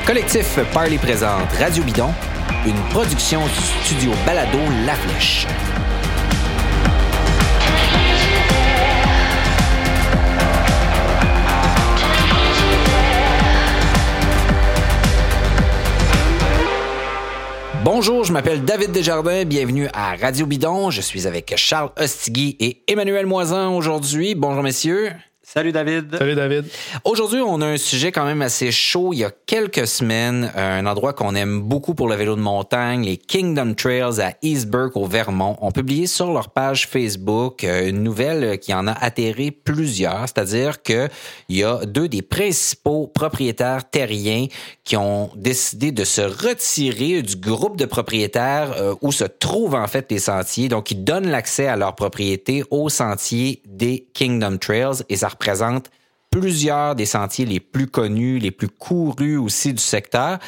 Le collectif Parley présente Radio Bidon, une production du studio Balado La Flèche. Bonjour, je m'appelle David Desjardins, bienvenue à Radio Bidon. Je suis avec Charles Ostigui et Emmanuel Moisan aujourd'hui. Bonjour messieurs. Salut David. Salut David. Aujourd'hui, on a un sujet quand même assez chaud. Il y a quelques semaines, un endroit qu'on aime beaucoup pour le vélo de montagne, les Kingdom Trails à Eastburg au Vermont, ont publié sur leur page Facebook euh, une nouvelle qui en a atterré plusieurs, c'est-à-dire que il y a deux des principaux propriétaires terriens qui ont décidé de se retirer du groupe de propriétaires euh, où se trouvent en fait les sentiers. Donc, ils donnent l'accès à leur propriété aux sentiers des Kingdom Trails et ça représente plusieurs des sentiers les plus connus, les plus courus aussi du secteur.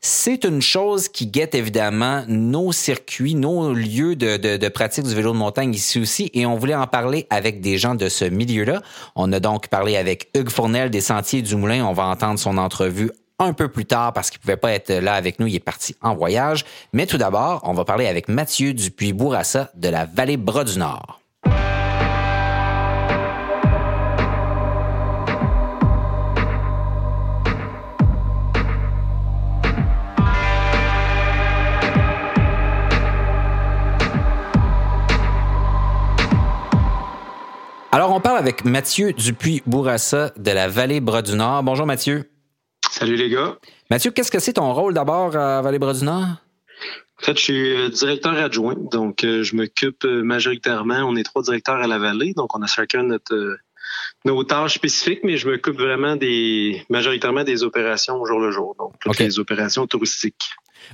C'est une chose qui guette évidemment nos circuits, nos lieux de, pratique du vélo de montagne ici aussi, et on voulait en parler avec des gens de ce milieu-là. On a donc parlé avec Hugues Fournel des Sentiers du Moulin. On va entendre son entrevue un peu plus tard parce qu'il pouvait pas être là avec nous, il est parti en voyage. Mais tout d'abord, on va parler avec Mathieu Dupuis-Bourassa de la vallée Bras du Nord. Alors, on parle avec Mathieu Dupuis-Bourassa de la Vallée Bras du Nord. Bonjour Mathieu. Salut les gars. Mathieu, qu'est-ce que c'est ton rôle d'abord à Vallée Bras du Nord? En fait, je suis euh, directeur adjoint, donc euh, je m'occupe euh, majoritairement, on est trois directeurs à la vallée, donc on a chacun notre nos tâches spécifiques, mais je m'occupe vraiment des majoritairement des opérations au jour le jour, donc toutes okay. les opérations touristiques.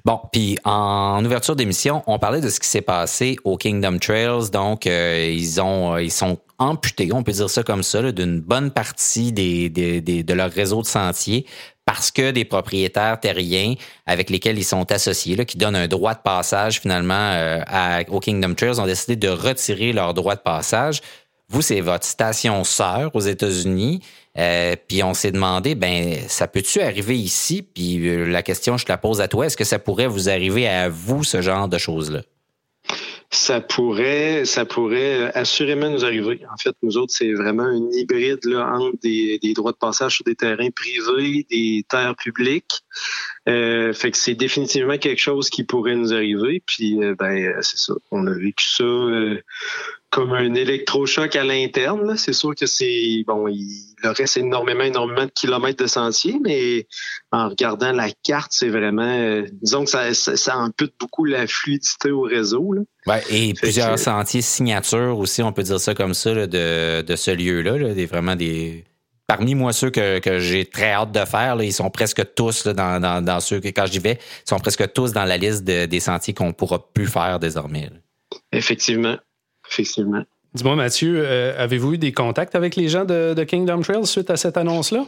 Bon, puis en ouverture d'émission, on parlait de ce qui s'est passé au Kingdom Trails. Donc, euh, ils ont, ils sont amputés, on peut dire ça comme ça, d'une bonne partie de leur réseau de sentiers parce que des propriétaires terriens avec lesquels ils sont associés, qui donnent un droit de passage finalement euh, au Kingdom Trails, ont décidé de retirer leur droit de passage. Vous, c'est votre station sœur aux États-Unis. Euh, puis on s'est demandé, ben, ça peut-tu arriver ici? Puis euh, la question, je te la pose à toi. Est-ce que ça pourrait vous arriver à vous, ce genre de choses-là? Ça pourrait, ça pourrait assurément nous arriver. En fait, nous autres, c'est vraiment un hybride entre des, droits de passage sur des terrains privés, des terres publiques. Euh, fait que c'est définitivement quelque chose qui pourrait nous arriver. Puis, ben, c'est ça. On a vécu ça comme un électrochoc à l'interne. C'est sûr que c'est bon, il, il reste énormément, énormément de kilomètres de sentiers, mais en regardant la carte, c'est vraiment, euh, disons que ça, ça, ça, ampute beaucoup la fluidité au réseau. Là. Ouais, et fait plusieurs que, sentiers signature aussi, on peut dire ça comme ça, là, de, de ce lieu-là, là, des, vraiment des. Parmi moi, ceux que, que j'ai très hâte de faire, là, ils sont presque tous dans, dans, dans, ceux que, quand j'y vais, ils sont presque tous dans la liste de, des sentiers qu'on pourra plus faire désormais. Effectivement. Effectivement. Dis-moi, Mathieu, euh, avez-vous eu des contacts avec les gens de, de Kingdom Trails suite à cette annonce-là?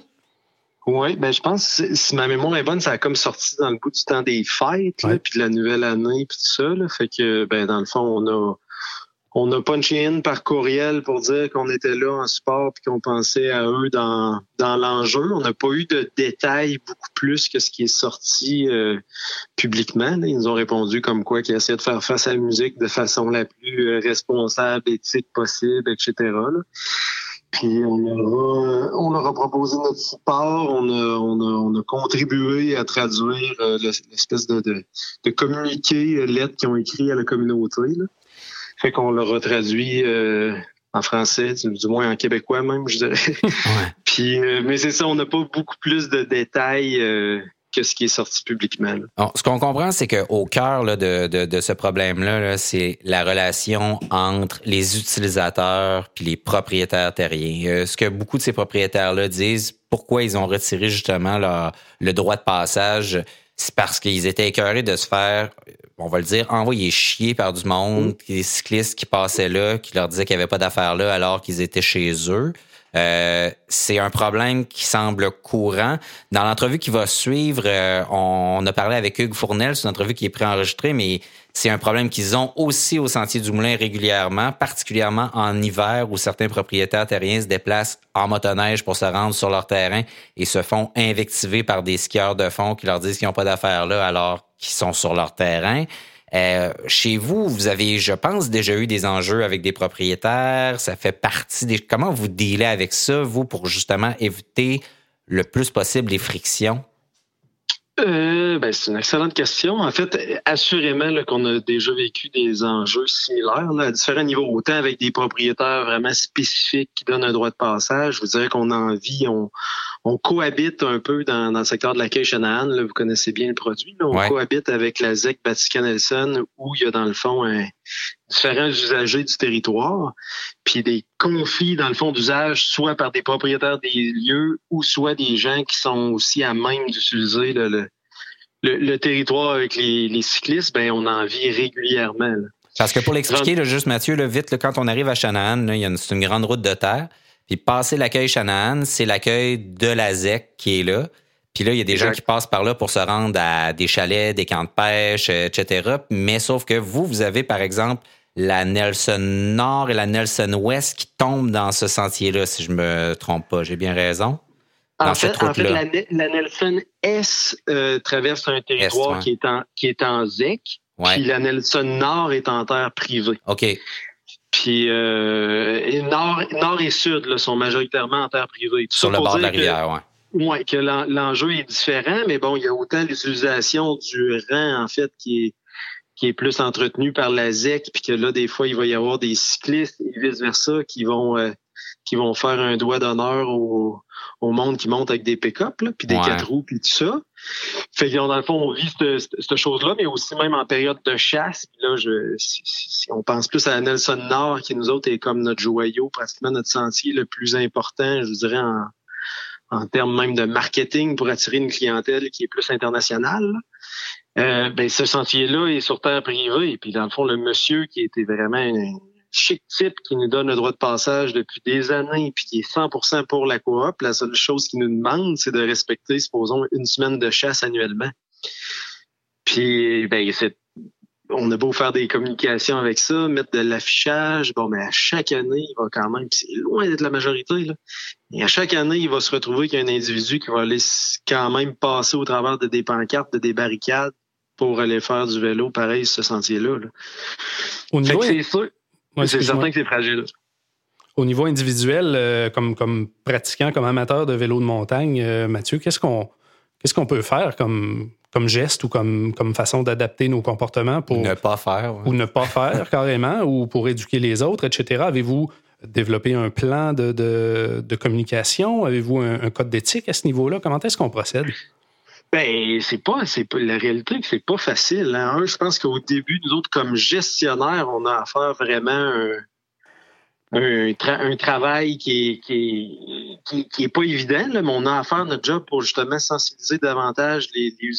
Oui, ben je pense, si ma mémoire est bonne, ça a comme sorti dans le bout du temps des fêtes, puis de la nouvelle année, puis tout ça. Là, fait que, ben dans le fond, on a on a punché in par courriel pour dire qu'on était là en support puis qu'on pensait à eux dans, dans l'enjeu. On n'a pas eu de détails beaucoup plus que ce qui est sorti euh, publiquement. Ils nous ont répondu comme quoi qu'ils essayaient de faire face à la musique de façon la plus responsable, éthique possible, etc. Puis on leur, a, on proposé notre support, on a, on a, on a contribué à traduire euh, l'espèce de, de, de communiqué, lettres qu'ils ont écrit à la communauté. Là. Fait qu'on l'a traduit euh, en français, du moins en québécois même, je dirais. Ouais. Puis, euh, mais c'est ça, on n'a pas beaucoup plus de détails euh, que ce qui est sorti publiquement. Bon, ce qu'on comprend, c'est qu'au cœur là, de, de, de, ce problème-là, -là, c'est la relation entre les utilisateurs puis les propriétaires terriens. Euh, ce que beaucoup de ces propriétaires-là disent, pourquoi ils ont retiré justement leur, le droit de passage, c'est parce qu'ils étaient écœurés de se faire on va le dire, envoyer chier par du monde, mmh. des cyclistes qui passaient là, qui leur disaient qu'il n'y avait pas d'affaires là alors qu'ils étaient chez eux. Euh, c'est un problème qui semble courant. Dans l'entrevue qui va suivre, euh, on, a parlé avec Hugues Fournel, c'est une entrevue qui est préenregistrée, mais c'est un problème qu'ils ont aussi au Sentier du Moulin régulièrement, particulièrement en hiver où certains propriétaires terriens se déplacent en motoneige pour se rendre sur leur terrain et se font invectiver par des skieurs de fond qui leur disent qu'ils n'ont pas d'affaires là alors qu'ils sont sur leur terrain. Euh, chez vous, vous avez, je pense, déjà eu des enjeux avec des propriétaires. Ça fait partie des. Comment vous dealez avec ça, vous, pour justement éviter le plus possible les frictions? Euh, ben, c'est une excellente question. En fait, assurément qu'on a déjà vécu des enjeux similaires à différents niveaux, autant avec des propriétaires vraiment spécifiques qui donnent un droit de passage. Je vous dirais qu'on en vit, on, on cohabite un peu dans, dans le secteur de l'accueil Shanahan. vous connaissez bien le produit. On cohabite avec la ZEC Vatican Nelson, où il y a dans le fond un, différents usagers du territoire, puis des conflits dans le fond d'usage, soit par des propriétaires des lieux ou soit des gens qui sont aussi à même d'utiliser le, le, territoire avec les, cyclistes. Ben on en vit régulièrement. Parce que pour l'expliquer, juste Mathieu, le vite, quand on arrive à Shanahan, il y a une, une grande route de terre. Puis passer l'accueil Shanahan, c'est l'accueil de la ZEC qui est là. Puis là, il y a des gens qui passent par là pour se rendre à des chalets, des camps de pêche, etc. Mais sauf que vous, vous avez, par exemple, la Nelson Nord et la Nelson Ouest qui tombent dans ce sentier-là, si je me trompe pas. J'ai bien raison? en, fait, la, Nelson S euh, traverse un territoire qui, est en, qui est en ZEC. Puis la Nelson Nord est en terre privée. OK. Puis euh, nord, nord et sud là, sont majoritairement en terre privée. Sur le bord de la rivière, oui. Oui, que l'enjeu est différent, mais bon, il y a autant l'utilisation du rang, en fait, qui est qui est plus entretenu par la ZEC, puis que là, des fois, il va y avoir des cyclistes et vice-versa qui vont euh, qui vont faire un doigt d'honneur au, au monde qui monte avec des pick-up, puis des quatre roues, puis tout ça. Fait que dans le fond, on vit cette, chose-là, mais aussi même en période de chasse. là, je, si, on pense plus à Nelson Nord, qui nous autres est comme notre joyau, pratiquement notre sentier le plus important, je dirais, en, en termes même de marketing pour attirer une clientèle qui est plus internationale. Euh, ben, ce sentier-là est sur terre privée. Puis, dans le fond, le monsieur qui était vraiment chic type qui nous donne le droit de passage depuis des années puis qui est 100% pour la coop, la seule chose qu'il nous demande, c'est de respecter, supposons, une semaine de chasse annuellement. Puis, ben, c'est on a beau faire des communications avec ça, mettre de l'affichage, bon, mais à chaque année, il va quand même, c'est loin d'être la majorité, là. Et à chaque année, il va se retrouver qu'il y a un individu qui va aller quand même passer au travers de des pancartes, de des barricades pour aller faire du vélo, pareil, ce sentier-là. Au niveau... C'est c'est certain que c'est fragile. Au niveau individuel, euh, comme, comme pratiquant, comme amateur de vélo de montagne, euh, Mathieu, qu'est-ce qu'on qu'est-ce qu'on peut faire comme, comme geste ou comme, comme façon d'adapter nos comportements pour ne pas faire ou ne pas faire carrément ou pour éduquer les autres, etc. Avez-vous développé un plan de, de, communication? Avez-vous un, code d'éthique à ce niveau-là? Comment est-ce qu'on procède? Ben, c'est pas, c'est pas, la réalité, c'est pas facile. Hein. Un, je pense qu'au début, nous autres, comme gestionnaires, on a à faire vraiment un, un, un travail qui est, qui est, qui, est pas évident, là, mais on a à faire notre job pour justement sensibiliser davantage les, les,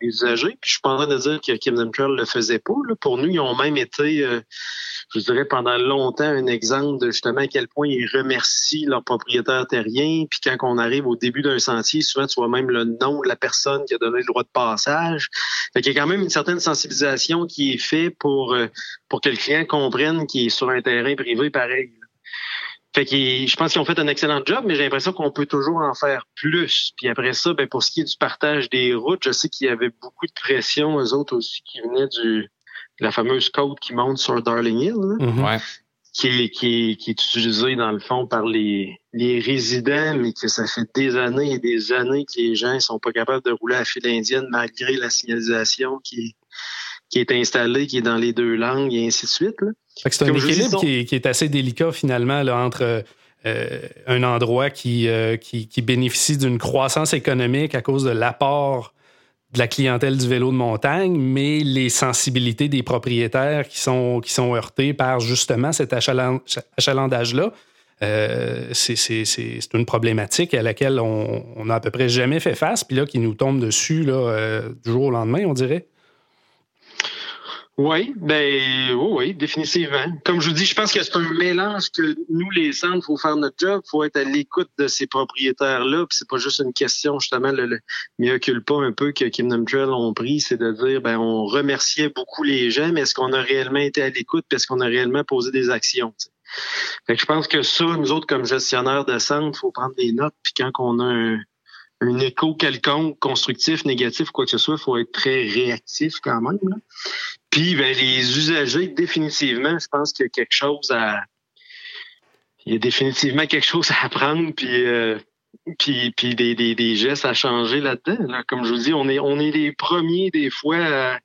usagers. Puis je suis pas en train de dire que Kim Trail le faisait pas. Là. Pour nous, ils ont même été, euh, je dirais, pendant longtemps un exemple de justement à quel point ils remercient leurs propriétaires terriens. Puis quand on arrive au début d'un sentier, souvent tu vois même le nom de la personne qui a donné le droit de passage. Fait qu'il y a quand même une certaine sensibilisation qui est faite pour, euh, pour que le client comprenne qu'il est sur un terrain privé pareil. Fait que je pense qu'ils ont fait un excellent job, mais j'ai l'impression qu'on peut toujours en faire plus. Puis après ça, ben pour ce qui est du partage des routes, je sais qu'il y avait beaucoup de pression, eux autres aussi, qui venaient du la fameuse côte qui monte sur Darling Hill, mm-hmm. qui, est, qui, qui, est utilisée dans le fond par les, les résidents, mais que ça fait des années et des années que les gens sont pas capables de rouler à file indienne malgré la signalisation qui, qui est installée, qui est dans les deux langues et ainsi de suite. Là. C'est un équilibre qui, est, assez délicat finalement là, entre euh, un endroit euh, qui, qui, bénéficie d'une croissance économique à cause de l'apport de la clientèle du vélo de montagne, mais les sensibilités des propriétaires qui sont, heurtés par justement cet achalandage-là. Euh, c'est une problématique à laquelle on n'a à peu près jamais fait face, puis là, qui nous tombe dessus là, du jour au lendemain, on dirait. Oui, ben oui, oui, définitivement. Comme je vous dis, je pense que c'est un mélange que nous, les centres, faut faire notre job, faut être à l'écoute de ces propriétaires-là. Puis c'est pas juste une question, justement, le, le mieux pas un peu que Kingdom Trail ont pris, c'est de dire ben on remerciait beaucoup les gens, mais est-ce qu'on a réellement été à l'écoute, est-ce qu'on a réellement posé des actions? Fait que je pense que ça, nous autres, comme gestionnaires de centre, faut prendre des notes, puis quand on a un un écho quelconque, constructif, négatif, quoi que ce soit, il faut être très réactif quand même. Puis ben, les usagers, définitivement, je pense qu'il y a quelque chose à. Il y a définitivement quelque chose à apprendre, puis, euh, puis, des, des, des, gestes à changer là-dedans. Comme je vous dis, on est, on est les premiers des fois à,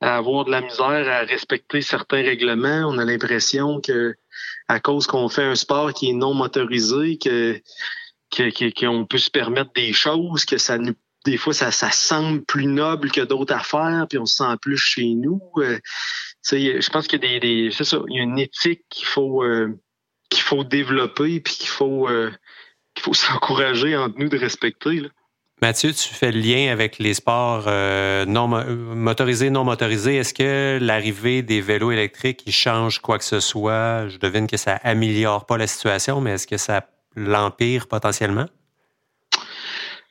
à avoir de la misère à respecter certains règlements. On a l'impression que à cause qu'on fait un sport qui est non motorisé, que qu'on peut se permettre des choses, que ça nous des fois, ça, semble plus noble que d'autres affaires, puis on se sent plus chez nous. Euh, je pense qu'il y a des, ça, il y a une éthique qu'il faut euh, qu'il faut développer, puis qu'il faut euh, qu'il faut s'encourager entre nous de respecter. Mathieu, tu fais le lien avec les sports non motorisés, non motorisés. Est-ce que l'arrivée des vélos électriques, il change quoi que ce soit? Je devine que ça améliore pas la situation, mais est-ce que ça l'empire potentiellement?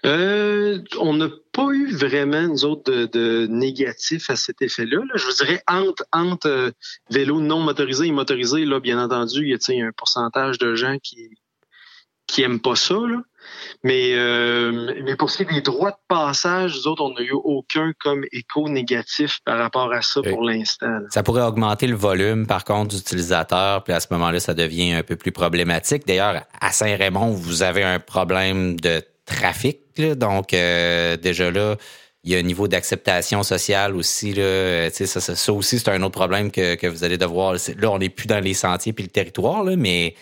Euh, on n'a pas eu vraiment, nous autres, de, de négatif à cet effet-là. Je vous dirais, entre, entre euh, vélos non motorisés et motorisés, là, bien entendu, il y a un pourcentage de gens qui qui aiment pas ça. Là. Mais, euh, mais pour ce qui est des droits de passage, nous autres, on n'a eu aucun comme écho négatif par rapport à ça pour l'instant. Ça pourrait augmenter le volume, par contre, d'utilisateurs, puis à ce moment-là, ça devient un peu plus problématique. D'ailleurs, à Saint-Raymond, vous avez un problème de trafic, donc euh, déjà là, il y a un niveau d'acceptation sociale aussi. Là, ça, ça, ça aussi, c'est un autre problème que, que vous allez devoir. Là, on n'est plus dans les sentiers puis le territoire, là, mais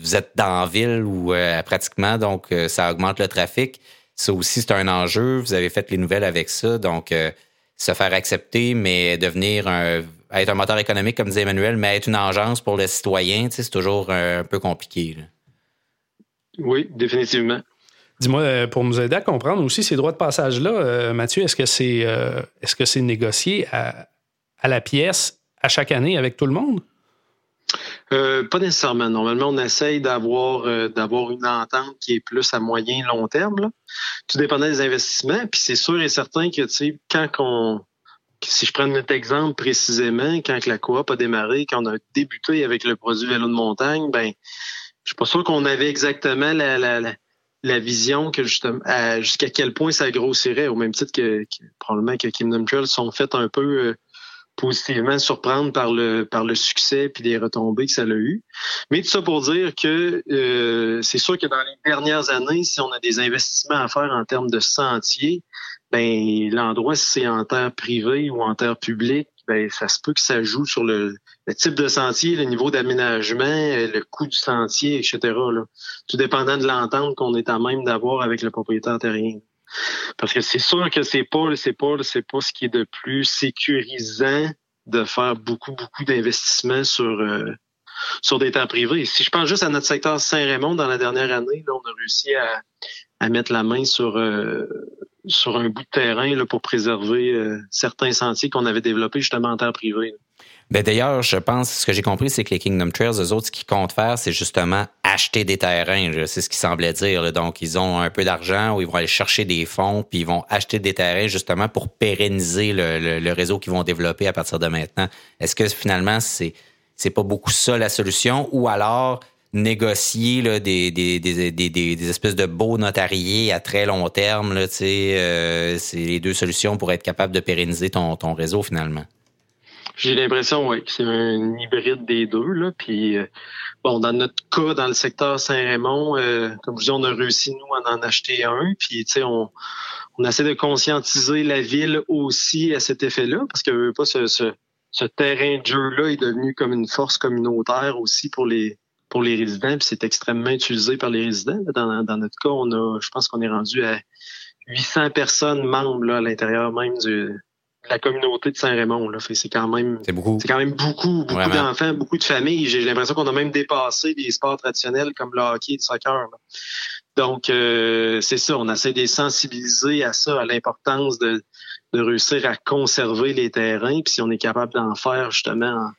vous êtes dans la ville ou euh, pratiquement, donc euh, ça augmente le trafic. Ça aussi, c'est un enjeu. Vous avez fait les nouvelles avec ça. Donc, euh, se faire accepter, mais devenir un, être un moteur économique, comme disait Emmanuel, mais être une agence pour les citoyens, c'est toujours un, peu compliqué. Oui, définitivement. Dis-moi, pour nous aider à comprendre aussi ces droits de passage-là, Mathieu, est-ce que c'est est-ce que c'est négocié à, à la pièce à chaque année avec tout le monde? Euh, pas nécessairement. Normalement, on essaye d'avoir euh, une entente qui est plus à moyen long terme. Tout dépendant des investissements. Puis c'est sûr et certain que tu sais, quand qu'on si je prends notre exemple précisément, quand la coop a démarré, quand on a débuté avec le produit vélo de montagne, ben je suis pas sûr qu'on avait exactement la, vision que justement jusqu'à quel point ça grossirait, au même titre que, probablement que Kingdom Trail sont faites un peu euh, positivement surprendre par le par le succès puis les retombées que ça a eu. Mais tout ça pour dire que euh, c'est sûr que dans les dernières années, si on a des investissements à faire en termes de sentiers, ben l'endroit si c'est en terre privée ou en terre publique, ben ça se peut que ça joue sur le, type de sentier, le niveau d'aménagement, le coût du sentier, etc. Là. Tout dépendant de l'entente qu'on est en même d'avoir avec le propriétaire terrien. Parce que c'est sûr que c'est pas, c'est pas, c'est pas ce qui est de plus sécurisant de faire beaucoup, beaucoup d'investissements sur, euh, sur des terres privés. Si je pense juste à notre secteur Saint-Raymond dans la dernière année, là, on a réussi à, à mettre la main sur, euh, sur un bout de terrain là, pour préserver euh, certains sentiers qu'on avait développés justement en terre privée. Ben d'ailleurs, je pense, ce que j'ai compris, c'est que les Kingdom Trails, eux autres, ce qu'ils comptent faire, c'est justement acheter des terrains. C'est ce qu'ils semblaient dire. Donc, ils ont un peu d'argent ou ils vont aller chercher des fonds, puis ils vont acheter des terrains justement pour pérenniser le, le, réseau qu'ils vont développer à partir de maintenant. Est-ce que finalement, c'est c'est pas beaucoup ça la solution, ou alors négocier là, des, des, des, des, espèces de beaux notariés à très long terme. Là, euh, c'est les deux solutions pour être capable de pérenniser ton, ton réseau finalement. J'ai l'impression oui, que c'est un hybride des deux. Là. Puis euh, bon, dans notre cas, dans le secteur Saint-Raymond, euh, comme je dis, on a réussi nous à en acheter un. Puis tu sais, on, on essaie de conscientiser la ville aussi à cet effet-là, parce que pas ce, ce, ce terrain de jeu-là est devenu comme une force communautaire aussi pour les pour les résidents, puis c'est extrêmement utilisé par les résidents. Dans, dans notre cas, on a, je pense qu'on est rendu à 800 personnes membres là, à l'intérieur même du, la communauté de Saint-Raymond. C'est quand même c'est beaucoup. C'est quand même beaucoup, beaucoup d'enfants, beaucoup de familles. J'ai l'impression qu'on a même dépassé des sports traditionnels comme le hockey et le soccer. Donc, euh, c'est ça, on essaie de sensibiliser à ça, à l'importance de, de réussir à conserver les terrains, puis si on est capable d'en faire justement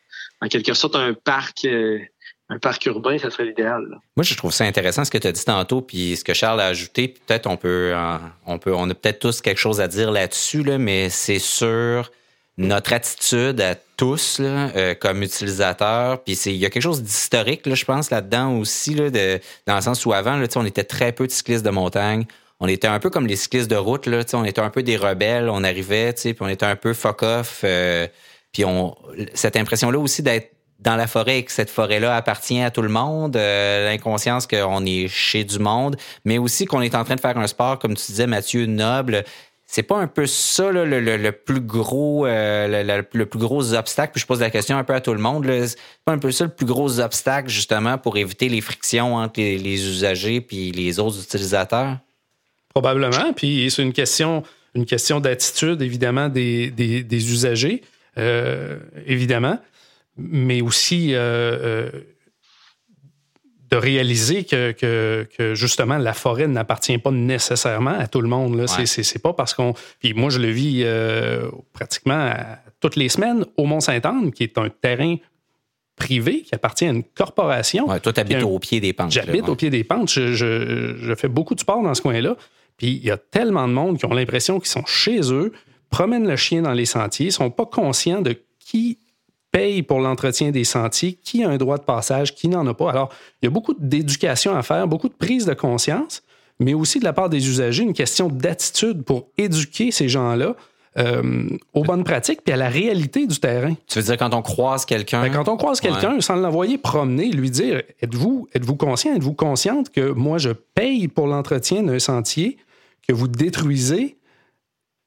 en, quelque sorte un parc. Euh, un parc urbain, ça serait l'idéal. Moi, je trouve ça intéressant ce que tu as dit tantôt, puis ce que Charles a ajouté. Peut-être on peut, on peut, on a peut-être tous quelque chose à dire là-dessus, là, mais c'est sur notre attitude à tous là, euh, comme utilisateurs. Puis il y a quelque chose d'historique, je pense, là-dedans aussi, là, dans le sens où avant, là, on était très peu de cyclistes de montagne. On était un peu comme les cyclistes de route, là, on était un peu des rebelles, on arrivait, puis on était un peu fuck-off. Euh, puis on, cette impression-là aussi d'être dans la forêt et que cette forêt-là appartient à tout le monde, euh, l'inconscience qu'on est chez du monde, mais aussi qu'on est en train de faire un sport, comme tu disais, Mathieu, noble. C'est pas un peu ça le, plus gros euh, le, plus gros obstacle. Puis je pose la question un peu à tout le monde. C'est pas un peu ça le plus gros obstacle justement pour éviter les frictions entre les, usagers puis les autres utilisateurs? Probablement. Puis c'est une question une question d'attitude évidemment des, des, usagers euh, évidemment mais aussi euh, euh, de réaliser que, que, justement la forêt n'appartient pas nécessairement à tout le monde. Là. C'est, pas parce qu'on. Puis moi, je le vis euh, pratiquement toutes les semaines au Mont-Saint-Anne, qui est un terrain privé qui appartient à une corporation. Ouais, toi, tu habites au pied des pentes. J'habite au pied des pentes. Je, je, fais beaucoup de sport dans ce coin-là. Puis il y a tellement de monde qui ont l'impression qu'ils sont chez eux, promènent le chien dans les sentiers, sont pas conscients de qui paye pour l'entretien des sentiers, qui a un droit de passage, qui n'en a pas. Alors, il y a beaucoup d'éducation à faire, beaucoup de prise de conscience, mais aussi de la part des usagers, une question d'attitude pour éduquer ces gens-là euh, aux bonnes pratiques puis à la réalité du terrain. Tu veux dire quand on croise quelqu'un? Ben, quand on croise quelqu'un, sans l'envoyer promener, lui dire êtes-vous êtes-vous conscient, êtes-vous consciente que moi je paye pour l'entretien d'un sentier que vous détruisez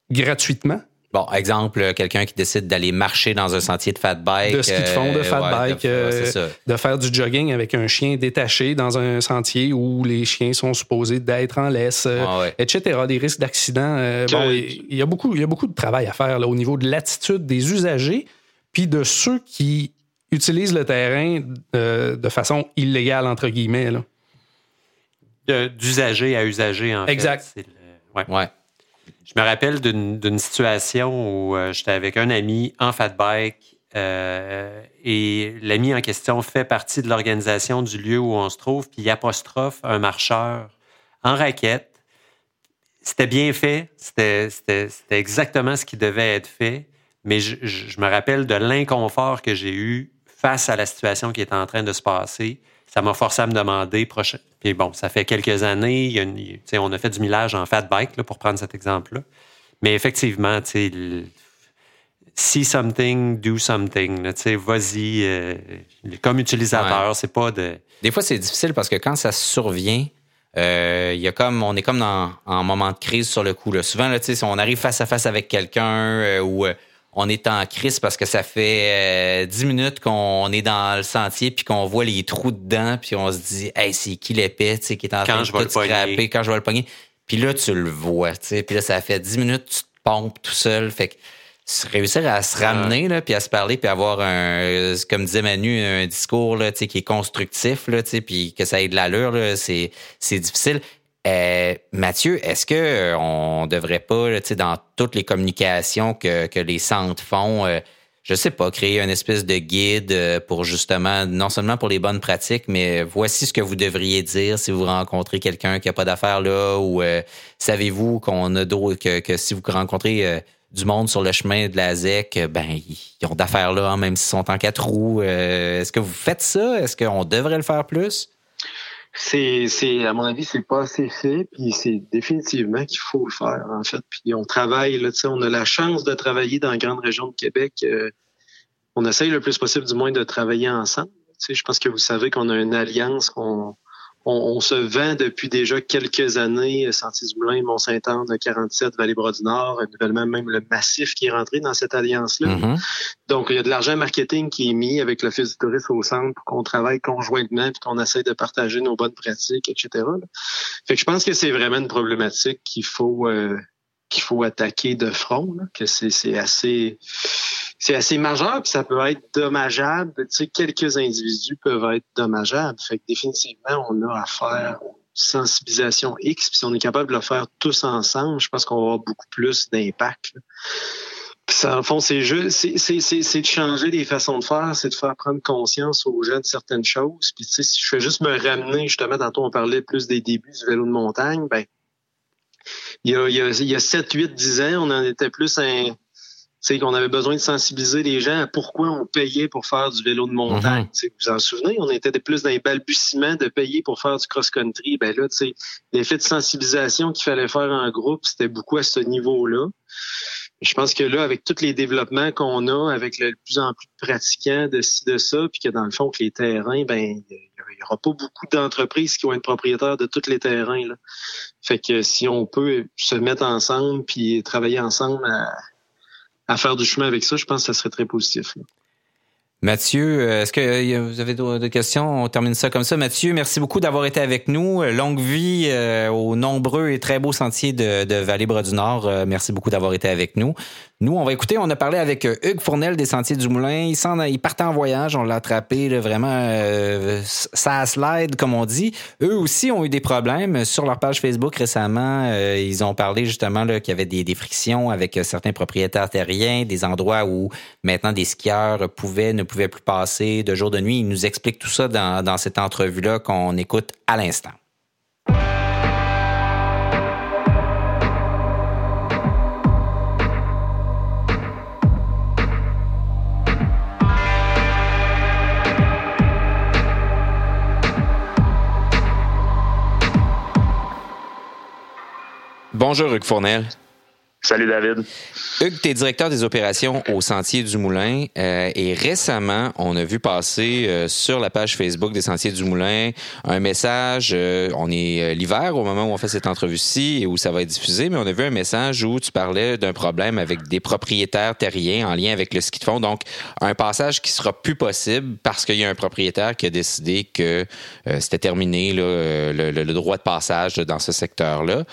gratuitement? Bon, exemple, quelqu'un qui décide d'aller marcher dans un sentier de fat bike. De ski de fond, de euh, fat bike, euh, de, faire du jogging avec un chien détaché dans un sentier où les chiens sont supposés d'être en laisse, euh, ah etc. Des risques d'accident. bon, il y, a beaucoup, il y a beaucoup de travail à faire là, au niveau de l'attitude des usagers, puis de ceux qui utilisent le terrain de façon illégale, entre guillemets. D'usager à usager, en fait. Exact. ouais. ouais. Je me rappelle d'une situation où euh, j'étais avec un ami en fat bike euh, et l'ami en question fait partie de l'organisation du lieu où on se trouve, puis il apostrophe un marcheur en raquette. C'était bien fait, c'était exactement ce qui devait être fait, mais je, je me rappelle de l'inconfort que j'ai eu face à la situation qui est en train de se passer ça m'a forcé à me demander prochain. Puis bon, ça fait quelques années, il y a on a fait du millage en fat bike, là, pour prendre cet exemple-là. Mais effectivement, tu see something, do something. Vas-y, euh, comme utilisateur, c'est pas de. Des fois, c'est difficile parce que quand ça survient, euh, il y a comme on est comme dans un moment de crise sur le coup. Là. Souvent, là, si on arrive face à face avec quelqu'un euh, ou on est en crise parce que ça fait euh, dix minutes qu'on est dans le sentier puis qu'on voit les trous dedans puis on se dit hey c'est qui l'épée tu sais qui est en train de tout scraper quand je vais le pogner. Puis là tu le vois tu sais. Puis là ça fait dix minutes tu te pompes tout seul. Fait que réussir à se ramener là puis à se parler puis avoir un comme disait Manu un discours là tu sais qui est constructif là tu sais puis que ça ait de l'allure là c'est c'est difficile euh, Mathieu, est-ce que euh, on devrait pas, dans toutes les communications que, les centres font, euh, je sais pas, créer une espèce de guide pour justement, non seulement pour les bonnes pratiques, mais voici ce que vous devriez dire si vous rencontrez quelqu'un qui a pas d'affaires là, ou savez-vous qu'on a d'autres que, que si vous rencontrez du monde sur le chemin de la ZEC, ben ils ont d'affaires là, hein, même s'ils sont en quatre roues. Est-ce que vous faites ça? Est-ce qu'on devrait le faire plus? C'est, c'est, à mon avis, c'est pas assez fait, puis c'est définitivement qu'il faut le faire, en fait. Puis on travaille, là, on a la chance de travailler dans la grande région de Québec. Euh, on essaye le plus possible, du moins, de travailler ensemble. Je pense que vous savez qu'on a une alliance qu'on on, se vend depuis déjà quelques années, du Moulin, Mont-Saint-Anne, 47, Vallée-Bras du Nord, nouvellement même le massif qui est rentré dans cette alliance-là. Mm-hmm. Donc, il y a de l'argent marketing qui est mis avec l'Office du tourisme au centre pour qu'on travaille conjointement puis qu'on essaie de partager nos bonnes pratiques, etc. Fait que je pense que c'est vraiment une problématique qu'il faut euh, qu'il faut attaquer de front, que c'est assez c'est assez majeur, puis ça peut être dommageable. Tu sais, quelques individus peuvent être dommageables. Fait que définitivement, on a affaire sensibilisation X, puis si on est capable de le faire tous ensemble, je pense qu'on va avoir beaucoup plus d'impact. Ça, en fond, c'est juste, c'est de changer des façons de faire, c'est de faire prendre conscience aux gens de certaines choses. Puis, tu sais, si je fais juste me ramener, justement, tantôt, on parlait plus des débuts du vélo de montagne, ben, il y a, il y a, il y a 7, 8, 10 ans, on en était plus un, c'est qu'on avait besoin de sensibiliser les gens à pourquoi on payait pour faire du vélo de montagne. Vous vous en souvenez, on était plus dans les balbutiements de payer pour faire du cross-country. Ben là, l'effet de sensibilisation qu'il fallait faire en groupe, c'était beaucoup à ce niveau-là. Je pense que là, avec tous les développements qu'on a, avec le, plus en plus de pratiquants de ci, de ça, puis que dans le fond, que les terrains, ben, il n'y aura pas beaucoup d'entreprises qui vont être propriétaires de tous les terrains. Là. Fait que si on peut se mettre ensemble puis travailler ensemble à, à faire du chemin avec ça, je pense que ça serait très positif. Mathieu, euh, est-ce que euh, vous avez d'autres questions? On termine ça comme ça. Mathieu, merci beaucoup d'avoir été avec nous. Euh, longue vie aux nombreux et très beaux sentiers de, de Vallée-Bras-du-Nord. Merci beaucoup d'avoir été avec nous. Nous, on va écouter, on a parlé avec Hugues Fournel des Sentiers du Moulin. Il, il partait en voyage, on l'a attrapé vraiment ça slide, comme on dit. Eux aussi ont eu des problèmes. Sur leur page Facebook récemment, ils ont parlé justement qu'il y avait des, frictions avec certains propriétaires terriens, des endroits où maintenant des skieurs pouvaient ne pouvaient plus passer de jour de nuit. Il nous explique tout ça dans, dans cette entrevue-là qu'on écoute à l'instant. Bonjour Hugues Fournel. Salut David. Hugues, tu es directeur des opérations au Sentier du Moulin euh, et récemment, on a vu passer euh, sur la page Facebook des Sentiers du Moulin un message, euh, on est l'hiver au moment où on fait cette entrevue-ci et où ça va être diffusé, mais on a vu un message où tu parlais d'un problème avec des propriétaires terriens en lien avec le ski de fond. Donc, un passage qui sera plus possible parce qu'il y a un propriétaire qui a décidé que c'était terminé le, le, droit de passage dans ce secteur-là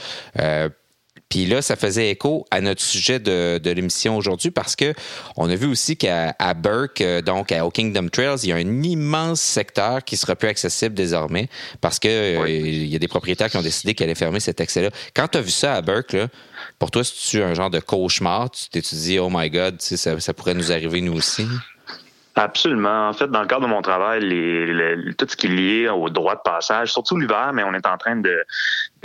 puis là, ça faisait écho à notre sujet de, l'émission aujourd'hui parce que on a vu aussi qu'à Burke, euh, donc au Kingdom Trails, il y a un immense secteur qui sera plus accessible désormais parce que euh, il y a des propriétaires qui ont décidé qu'elle allaient fermer cet accès-là. Quand tu as vu ça à Burke, pour toi, c'est-tu un genre de cauchemar? Tu t'es dit, oh my God, ça, ça pourrait nous arriver nous aussi? Absolument. En fait, dans le cadre de mon travail, les, tout ce qui est lié au droit de passage, surtout l'hiver, mais on est en train de,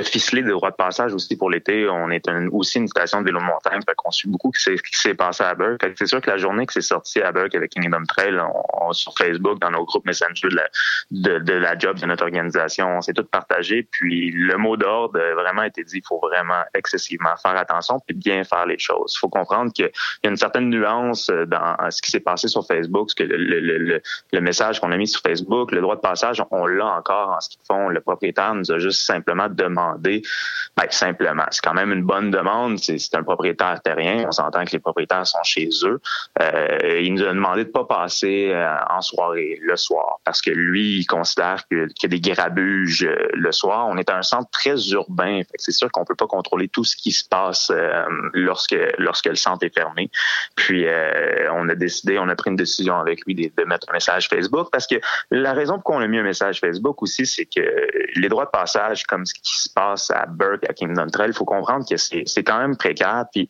ficeler des droits de passage aussi pour l'été. On est aussi une station de vélo de montagne, fait qu'on suit beaucoup ce qui s'est passé à Burke. C'est sûr que la journée que c'est sorti à Burke avec Kingdom Trail, on, sur Facebook, dans nos groupes Messenger de la, de, de la job de notre organisation, on s'est tout partagé. Puis le mot d'ordre a vraiment été dit, il faut vraiment excessivement faire attention puis bien faire les choses. Il faut comprendre qu'il y a une certaine nuance dans ce qui s'est passé sur Facebook que le, le, message qu'on a mis sur Facebook, le droit de passage, on l'a encore en ce qu'ils font. Le propriétaire nous a juste simplement demandé, ben, simplement, c'est quand même une bonne demande. C'est un propriétaire terrien. On s'entend que les propriétaires sont chez eux. Euh, il nous a demandé de pas passer euh, en soirée le soir parce que lui, il considère qu'il y a des grabuges euh, le soir. On est un centre très urbain. C'est sûr qu'on peut pas contrôler tout ce qui se passe lorsque lorsque le centre est fermé. Puis on a décidé, on a pris une décision avec lui de, mettre un message Facebook parce que la raison pour qu'on a mis un message Facebook aussi, c'est que les droits de passage, comme ce qui se passe à Burke, à Kingdom Trail, il faut comprendre que c'est quand même précaire. Puis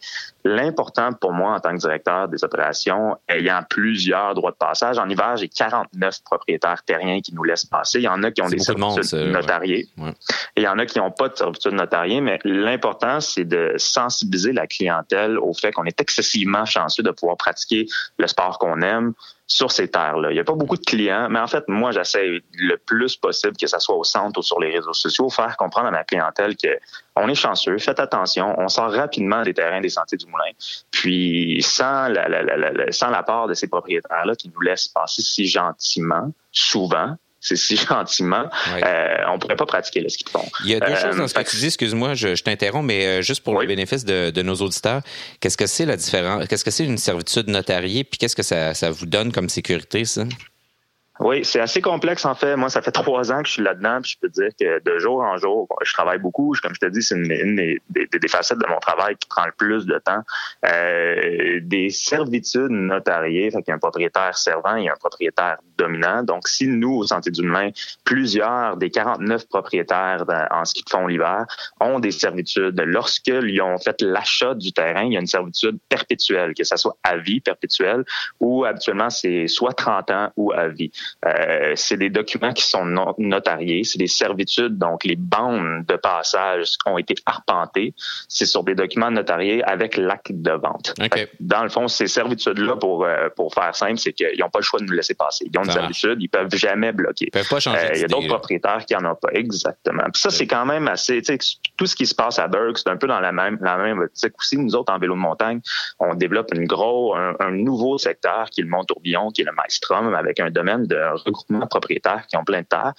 l'important pour moi en tant que directeur des opérations, ayant plusieurs droits de passage, en hiver, j'ai 49 propriétaires terriens qui nous laissent passer. Il y en a qui ont des servitudes notariées. Et il y en a qui n'ont pas de servitude notariée, mais l'important, c'est de sensibiliser la clientèle au fait qu'on est excessivement chanceux de pouvoir pratiquer le sport qu'on aime sur ces terres-là. Il n'y a pas beaucoup de clients, mais en fait, moi, j'essaie le plus possible que ça soit au centre ou sur les réseaux sociaux, faire comprendre à ma clientèle que on est chanceux, faites attention, on sort rapidement des terrains des sentiers du moulin. Puis sans la, la, la, sans l'apport de ces propriétaires-là qui nous laissent passer si gentiment, souvent, c'est si gentiment, euh, on pourrait pas pratiquer le ski de fond. Il y a deux choses dans ce que, tu dis, excuse-moi, je, t'interromps, mais euh, juste pour le bénéfice de, nos auditeurs, qu'est-ce que c'est la différence, qu'est-ce que c'est une servitude notariée, puis qu'est-ce que ça, ça vous donne comme sécurité, ça? Oui, c'est assez complexe en fait. Moi, ça fait trois ans que je suis là-dedans, puis je peux dire que de jour en jour, je travaille beaucoup. Comme je te dis, c'est une, des, facettes de mon travail qui prend le plus de temps. Euh, des servitudes notariées, fait qu'il y a un propriétaire servant, il y a un propriétaire dominant. Donc, si nous, au Santé du Main, plusieurs des 49 propriétaires en ski de fond l'hiver ont des servitudes, lorsqu'ils ont fait l'achat du terrain, il y a une servitude perpétuelle, que ça soit à vie perpétuelle ou habituellement c'est soit 30 ans ou à vie. Euh, c'est des documents qui sont notariés, c'est des servitudes, donc les bandes de passage ont été arpentées. C'est sur des documents notariés avec l'acte de vente. Dans le fond, ces servitudes-là, pour, euh, pour faire simple, c'est qu'ils n'ont pas le choix de nous laisser passer. Ils ont une servitude, ils peuvent jamais bloquer. Ils peuvent pas changer euh, Il y a d'autres propriétaires qui en ont pas. Exactement. Puis ça, c'est quand même assez, tout ce qui se passe à Berg, c'est un peu dans la même, la même optique aussi. Nous autres, en vélo de montagne, on développe une gros, un, nouveau secteur qui est le Mont-Tourbillon, qui est le Maestrom, avec un domaine de regroupement propriétaires qui ont plein de terres.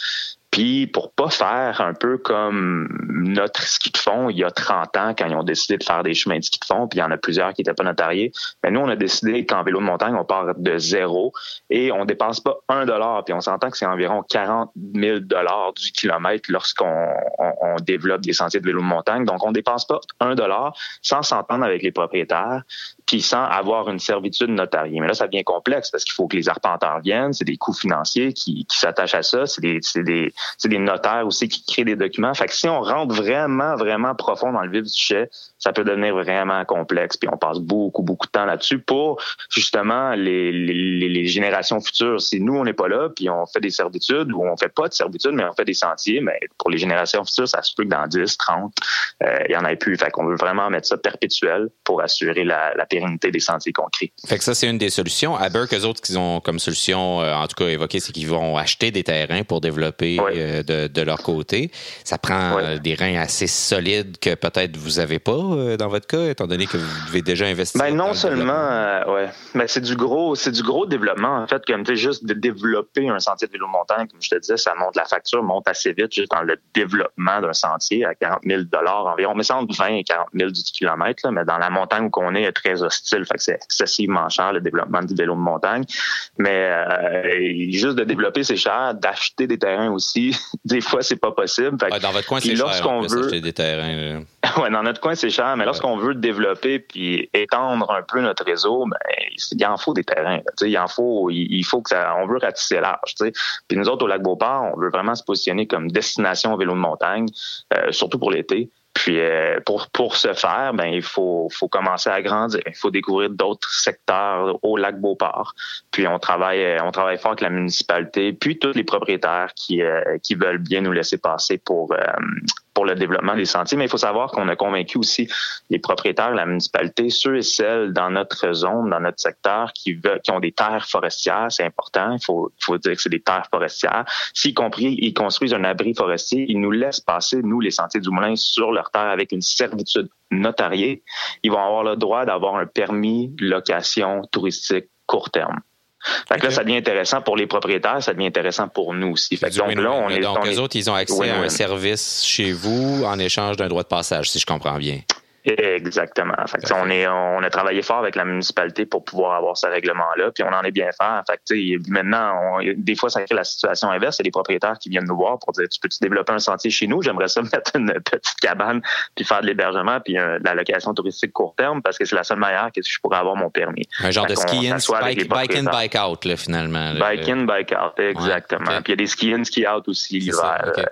Puis pour pas faire un peu comme notre ski de fond il y a 30 ans quand ils ont décidé de faire des chemins de ski de fond, puis il y en a plusieurs qui n'étaient pas notariés. Mais nous, on a décidé qu'en vélo de montagne, on part de zéro et on dépense pas un dollar. Puis on s'entend que c'est environ 40 000 dollars du kilomètre lorsqu'on on, développe des sentiers de vélo de montagne. Donc on dépense pas un dollar sans s'entendre avec les propriétaires puis sans avoir une servitude notariée. Mais là, ça devient complexe parce qu'il faut que les arpenteurs viennent, c'est des coûts financiers qui, qui s'attachent à ça, c'est des, des, des notaires aussi qui créent des documents. Fait que si on rentre vraiment, vraiment profond dans le vif du sujet, ça peut devenir vraiment complexe. Puis on passe beaucoup, beaucoup de temps là-dessus pour justement les, les, les générations futures. Si nous, on n'est pas là, puis on fait des servitudes ou on fait pas de servitudes, mais on fait des sentiers, mais pour les générations futures, ça se peut que dans 10, 30, euh, il y en ait plus. Fait qu'on veut vraiment mettre ça perpétuel pour assurer la, la pérennité des sentiers qu'on crée. Fait que ça, c'est une des solutions. À Burke, eux autres, qu'ils ont comme solution, euh, en tout cas évoqué, c'est qu'ils vont acheter des terrains pour développer euh, de, de, leur côté. Ça prend des reins assez solides que peut-être vous avez pas euh, dans votre cas, étant donné que vous devez déjà investir? Ben non seulement, euh, ouais. Ben, c'est du gros, c'est du gros développement, en fait, comme tu juste de développer un sentier de vélo montagne, comme je te disais, ça monte, la facture monte assez vite juste dans le développement d'un sentier à 40 000 environ. Mais c'est entre 20 et 40 000 du kilomètre, mais dans la montagne où on est, est très hostile, fait que c'est excessivement cher, le développement du vélo de montagne. Mais euh, juste de développer, c'est cher. D'acheter des terrains aussi, des fois, c'est pas possible. dans votre coin, c'est cher, veut... des terrains. Ouais, dans notre coin, c'est cher, mais lorsqu'on veut développer puis étendre un peu notre réseau, ben, il en faut des terrains. il en faut, il, faut que ça, on veut ratisser large. Puis nous autres, au lac Beauport, on veut vraiment se positionner comme destination vélo de montagne, euh, surtout pour l'été. Puis euh, pour pour ce faire, ben il faut faut commencer à grandir. Il faut découvrir d'autres secteurs au lac Beauport. Puis on travaille euh, on travaille fort avec la municipalité, puis tous les propriétaires qui qui veulent bien nous laisser passer pour pour le développement des sentiers. Mais il faut savoir qu'on a convaincu aussi les propriétaires, la municipalité, ceux et celles dans notre zone, dans notre secteur, qui veulent, qui ont des terres forestières, c'est important. Il faut, dire que c'est des terres forestières. S'y compris, ils construisent un abri forestier, ils nous laissent passer, nous, les sentiers du Moulin, sur leur terre avec une servitude notariée. Ils vont avoir le droit d'avoir un permis location touristique court terme. Fait que là, ça devient intéressant pour les propriétaires, ça devient intéressant pour nous aussi. donc là, on est, donc, eux autres, ils ont accès à un service chez vous en échange d'un droit de passage, si je comprends bien. Exactement. Fait on est, on a travaillé fort avec la municipalité pour pouvoir avoir ce règlement-là, puis on en est bien fait. Fait maintenant, des fois, ça crée la situation inverse. C'est des propriétaires qui viennent nous voir pour dire, tu peux-tu développer un sentier chez nous? J'aimerais ça mettre une petite cabane, puis faire de l'hébergement, puis euh, de la location touristique court terme, parce que c'est la seule manière que je pourrais avoir mon permis. Un genre de ski-in, bike, in, bike out, là, finalement. Bike in, bike out, exactement. Puis il y a des ski-in, ski-out aussi l'hiver. Euh,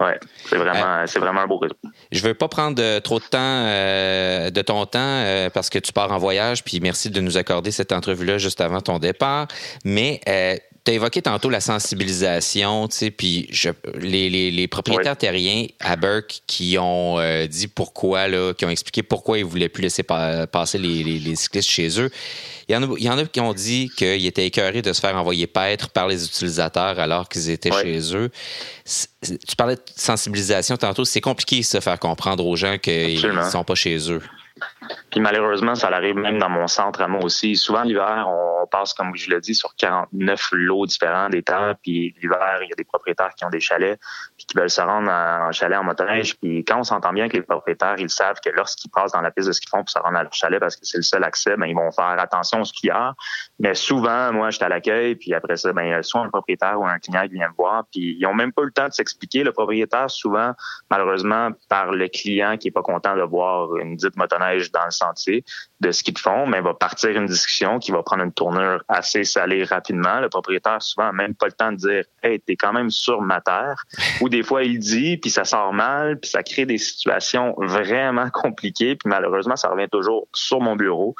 oui, c'est vraiment, c'est vraiment un beau réseau. Je veux pas prendre trop de temps euh, de ton temps euh, parce que tu pars en voyage, puis merci de nous accorder cette entrevue-là juste avant ton départ. Mais euh, tu as évoqué tantôt la sensibilisation, tu sais, puis je, les, les, les, propriétaires terriens à Burke qui ont euh, dit pourquoi, là, qui ont expliqué pourquoi ils voulaient plus laisser passer les, les, cyclistes chez eux. Il y, en a, il y en a qui ont dit qu'ils étaient écœurés de se faire envoyer paître par les utilisateurs alors qu'ils étaient chez eux. Tu parlais de sensibilisation tantôt. C'est compliqué de se faire comprendre aux gens qu'ils ne sont pas chez eux. Puis malheureusement, ça arrive même dans mon centre à moi aussi. Souvent l'hiver, on passe, comme je l'ai dit, sur 49 lots différents des terres. Puis l'hiver, il y a des propriétaires qui ont des chalets qui veulent se rendre en chalet en motoneige. Puis quand on s'entend bien que les propriétaires, ils savent que lorsqu'ils passent dans la piste de ski de fond pour se rendre à leur chalet parce que c'est le seul accès, ben, ils vont faire attention aux skieurs. Mais souvent, moi, j'étais à l'accueil, puis après ça, ben, soit un propriétaire ou un client qui vient me voir, puis ils ont même pas le temps de s'expliquer. Le propriétaire, souvent, malheureusement, par le client qui est pas content de voir une dite motoneige dans le sentier de ce qu'ils font, mais va partir une discussion qui va prendre une tournure assez salée rapidement. Le propriétaire, souvent, n'a même pas le temps de dire Hey, t'es quand même sur ma terre. Ou des fois, il dit, puis ça sort mal, puis ça crée des situations vraiment compliquées, puis malheureusement, ça revient toujours sur mon bureau.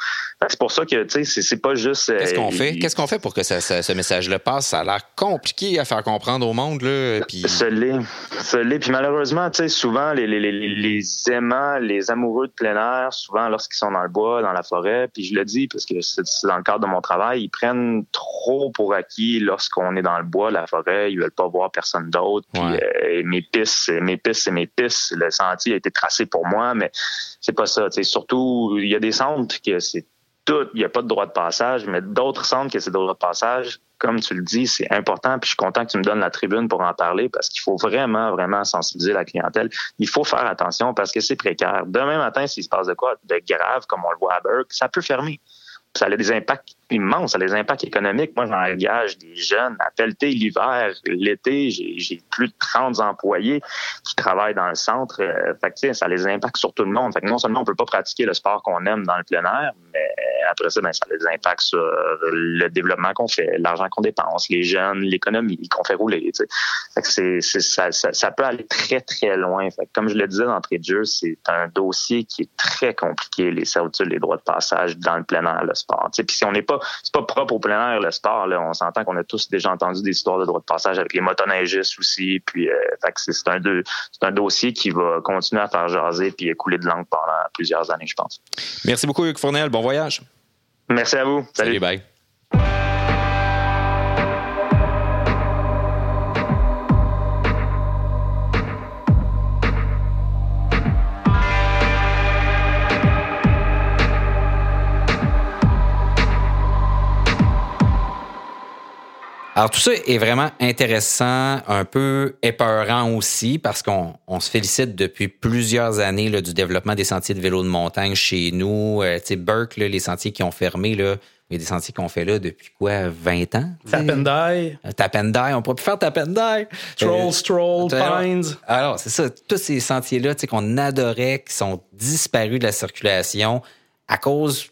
C'est pour ça que, tu sais, c'est pas juste. Qu'est-ce qu'on euh, fait? Qu'est-ce qu'on fait pour que ça, ce message-là passe? Ça a l'air compliqué à faire comprendre au monde, là. Puis... Ce l'est. Puis malheureusement, tu sais, souvent, les, les, les, les aimants, les amoureux de plein air, souvent, lorsqu'ils sont dans le bois, dans la forêt, puis je le dis parce que c'est dans le cadre de mon travail, ils prennent trop pour acquis lorsqu'on est dans le bois, la forêt, ils veulent pas voir personne d'autre. Puis euh, mes pistes, mes pistes, c'est mes pistes. Le sentier a été tracé pour moi, mais c'est pas ça. Surtout, il y a des centres que c'est tout, il n'y a pas de droit de passage, mais d'autres centres que c'est droit de passage, comme tu le dis, c'est important. Puis je suis content que tu me donnes la tribune pour en parler parce qu'il faut vraiment, vraiment sensibiliser la clientèle. Il faut faire attention parce que c'est précaire. Demain matin, s'il se passe de quoi de grave, comme on le voit à Burke, ça peut fermer. Ça a des impacts immense, ça a impacts économiques. Moi, j'engage des jeunes à pelleter l'hiver, l'été. J'ai plus de 30 employés qui travaillent dans le centre. Euh, fait ça a des impacts sur tout le monde. Fait que non seulement on peut pas pratiquer le sport qu'on aime dans le plein air, mais après ça, ben, ça a des impacts sur le développement qu'on fait, l'argent qu'on dépense, les jeunes, l'économie qu'on fait rouler. Fait que c'est, ça, ça, ça, peut aller très, très loin. Fait que comme je le disais d'entrée de jeu, c'est un dossier qui est très compliqué, les servitudes, les droits de passage dans le plein air, le sport. Puis si on n'est pas c'est pas propre au plein air, le sport. Là. On s'entend qu'on a tous déjà entendu des histoires de droit de passage avec les motoneigistes aussi. Puis, euh, c'est un, dossier qui va continuer à faire jaser puis couler de langue pendant plusieurs années, je pense. Merci beaucoup, Hugues Fournel. Bon voyage. Merci à vous. Salut bye. Alors tout ça est vraiment intéressant, un peu épeurant aussi, parce qu'on se félicite depuis plusieurs années là, du développement des sentiers de vélo de montagne chez nous. Euh, tu sais, Burke, les sentiers qui ont fermé, là, il y a des sentiers qu'on fait là depuis quoi, 20 ans? Tapendai. Euh, Tapendai, on pourrait plus faire Tapendai. Troll, euh, Stroll, Pines. Alors, c'est ça, tous ces sentiers-là qu'on adorait, qui sont disparus de la circulation à cause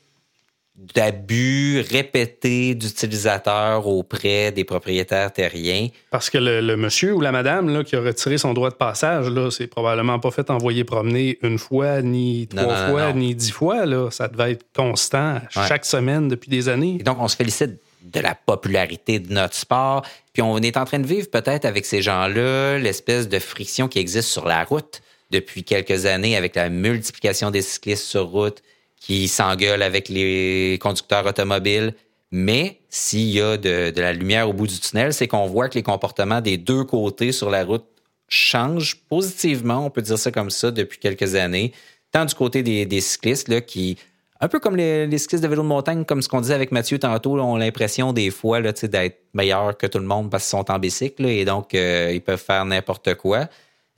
d'abus répétés d'utilisateurs auprès des propriétaires terriens. Parce que le, monsieur ou la madame là, qui a retiré son droit de passage, là, c'est probablement pas fait envoyer promener une fois, ni trois fois, ni dix fois. Là. Ça devait être constant chaque semaine depuis des années. Et donc, on se félicite de la popularité de notre sport. Puis on est en train de vivre peut-être avec ces gens-là l'espèce de friction qui existe sur la route depuis quelques années avec la multiplication des cyclistes sur route, qui s'engueule avec les conducteurs automobiles. Mais s'il y a de, la lumière au bout du tunnel, c'est qu'on voit que les comportements des deux côtés sur la route changent positivement, on peut dire ça comme ça, depuis quelques années. Tant du côté des, cyclistes, là, qui, un peu comme les, cyclistes de vélo de montagne, comme ce qu'on disait avec Mathieu tantôt, ont l'impression des fois d'être meilleurs que tout le monde parce qu'ils sont en bicycle et donc euh, ils peuvent faire n'importe quoi.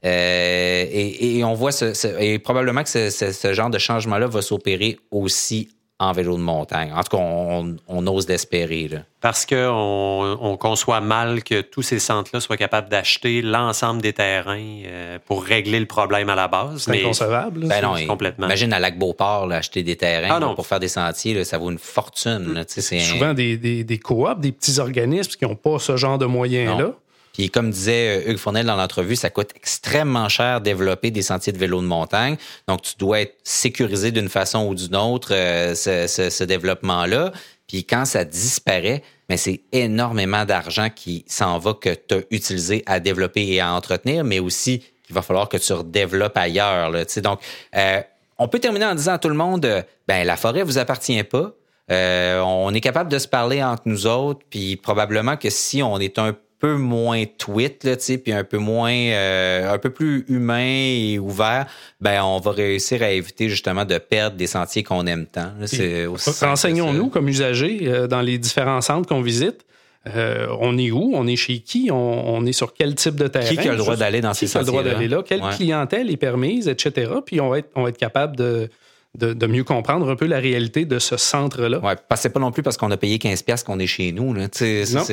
Euh, et, on voit ce, et probablement que ce, genre de changement-là va s'opérer aussi en vélo de montagne. En tout cas, on, ose l'espérer. Parce qu'on on conçoit mal que tous ces centres-là soient capables d'acheter l'ensemble des terrains euh, pour régler le problème à la base. C'est inconcevable. Ben non, complètement. Imagine à Lac-Beauport, acheter des terrains ah pour faire des sentiers, ça vaut une fortune. C'est souvent des, des, des coops, des petits organismes qui n'ont pas ce genre de moyens-là. Puis comme disait euh, Hugues Fournel dans l'entrevue, ça coûte extrêmement cher développer des sentiers de vélo de montagne. Donc, tu dois être sécurisé d'une façon ou d'une autre euh, ce, développement-là. Puis quand ça disparaît, mais c'est énormément d'argent qui s'en va que tu as utilisé à développer et à entretenir, mais aussi qu'il va falloir que tu redéveloppes ailleurs. Donc, euh, on peut terminer en disant à tout le monde, ben la forêt vous appartient pas. on est capable de se parler entre nous autres, puis probablement que si on est un peu moins tweet, là, puis un peu moins, euh, un peu plus humain et ouvert, ben on va réussir à éviter justement de perdre des sentiers qu'on aime tant. Renseignons-nous comme usagers euh, dans les différents centres qu'on visite. Euh, on est où? On est chez qui? On, est sur quel type de terrain? Qui a le droit d'aller dans ces sentiers Qui a le droit d'aller là? Quelle clientèle est permise, etc. Puis on va être, on va être capable de, de, mieux comprendre un peu la réalité de ce centre-là. Oui, parce que c'est pas non plus parce qu'on a payé 15$ qu'on est chez nous. Là. Ça,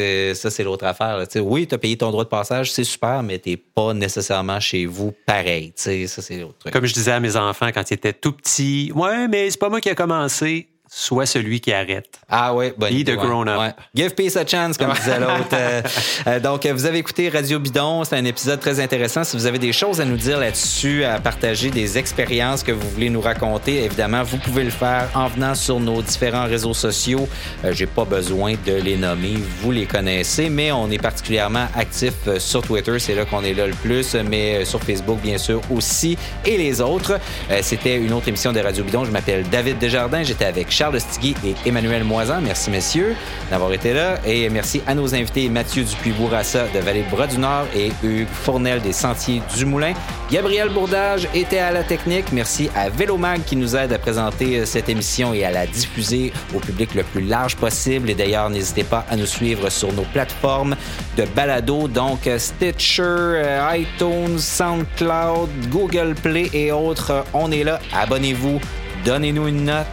c'est, l'autre affaire. Oui, tu as payé ton droit de passage, c'est super, mais tu pas nécessairement chez vous pareil. Ça, c'est l'autre truc. Comme je disais à mes enfants quand ils étaient tout petits, ouais, mais c'est pas moi qui a commencé soit celui qui arrête. Ah oui, bonne Be the grown-up. Give peace a chance, comme disait l'autre. Euh, euh, donc, vous avez écouté Radio Bidon. C'est un épisode très intéressant. Si vous avez des choses à nous dire là-dessus, à partager des expériences que vous voulez nous raconter, évidemment, vous pouvez le faire en venant sur nos différents réseaux sociaux. Euh, J'ai pas besoin de les nommer. Vous les connaissez, mais on est particulièrement actif sur Twitter. C'est là qu'on est là le plus, mais sur Facebook, bien sûr, aussi, et les autres. C'était une autre émission de Radio Bidon. Je m'appelle David Desjardins. J'étais avec Charles Stigui et Emmanuel Moisan. Merci, messieurs, d'avoir été là. Et merci à nos invités Mathieu Dupuis-Bourassa de Vallée-Bras du Nord et Hugues Fournel des Sentiers du Moulin. Gabriel Bourdage était à la technique. Merci à Vélomag qui nous aide à présenter euh, cette émission et à la diffuser au public le plus large possible. Et d'ailleurs, n'hésitez pas à nous suivre sur nos plateformes de balado, donc euh, Stitcher, euh, iTunes, SoundCloud, Google Play et autres. On est là. Abonnez-vous, donnez-nous une note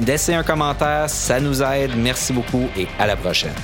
Laissez un commentaire, ça nous aide. Merci beaucoup et à la prochaine.